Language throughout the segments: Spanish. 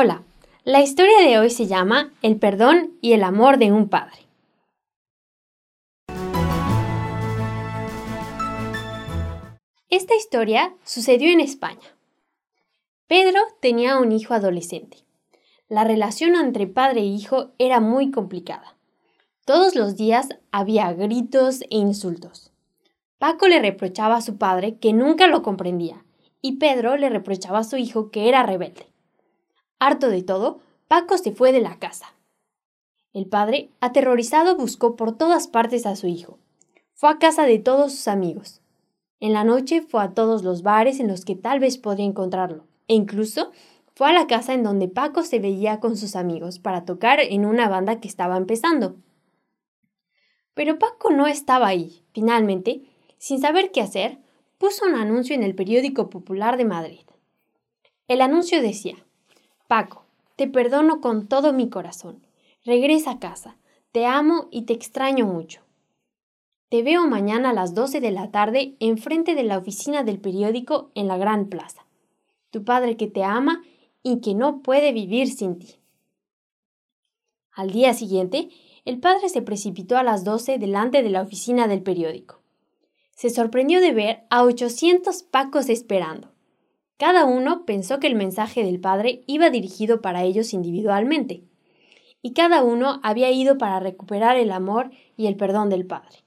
Hola, la historia de hoy se llama El perdón y el amor de un padre. Esta historia sucedió en España. Pedro tenía un hijo adolescente. La relación entre padre e hijo era muy complicada. Todos los días había gritos e insultos. Paco le reprochaba a su padre que nunca lo comprendía y Pedro le reprochaba a su hijo que era rebelde. Harto de todo, Paco se fue de la casa. El padre, aterrorizado, buscó por todas partes a su hijo. Fue a casa de todos sus amigos. En la noche fue a todos los bares en los que tal vez podría encontrarlo, e incluso fue a la casa en donde Paco se veía con sus amigos para tocar en una banda que estaba empezando. Pero Paco no estaba ahí. Finalmente, sin saber qué hacer, puso un anuncio en el periódico popular de Madrid. El anuncio decía, Paco, te perdono con todo mi corazón. Regresa a casa. Te amo y te extraño mucho. Te veo mañana a las 12 de la tarde enfrente de la oficina del periódico en la Gran Plaza. Tu padre que te ama y que no puede vivir sin ti. Al día siguiente, el padre se precipitó a las 12 delante de la oficina del periódico. Se sorprendió de ver a 800 pacos esperando. Cada uno pensó que el mensaje del Padre iba dirigido para ellos individualmente, y cada uno había ido para recuperar el amor y el perdón del Padre.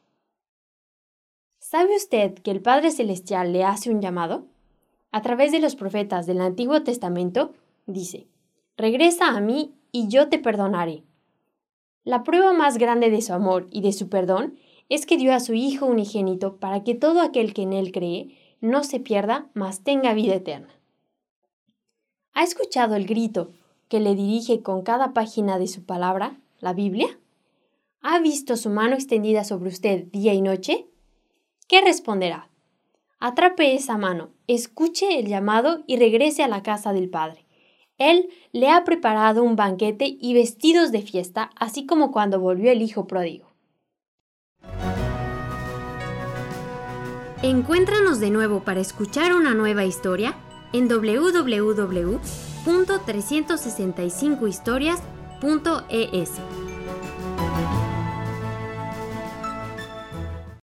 ¿Sabe usted que el Padre Celestial le hace un llamado? A través de los profetas del Antiguo Testamento, dice, Regresa a mí y yo te perdonaré. La prueba más grande de su amor y de su perdón es que dio a su Hijo unigénito para que todo aquel que en él cree no se pierda, mas tenga vida eterna. ¿Ha escuchado el grito que le dirige con cada página de su palabra, la Biblia? ¿Ha visto su mano extendida sobre usted día y noche? ¿Qué responderá? Atrape esa mano, escuche el llamado y regrese a la casa del Padre. Él le ha preparado un banquete y vestidos de fiesta, así como cuando volvió el Hijo pródigo. Encuéntranos de nuevo para escuchar una nueva historia en www.365historias.es.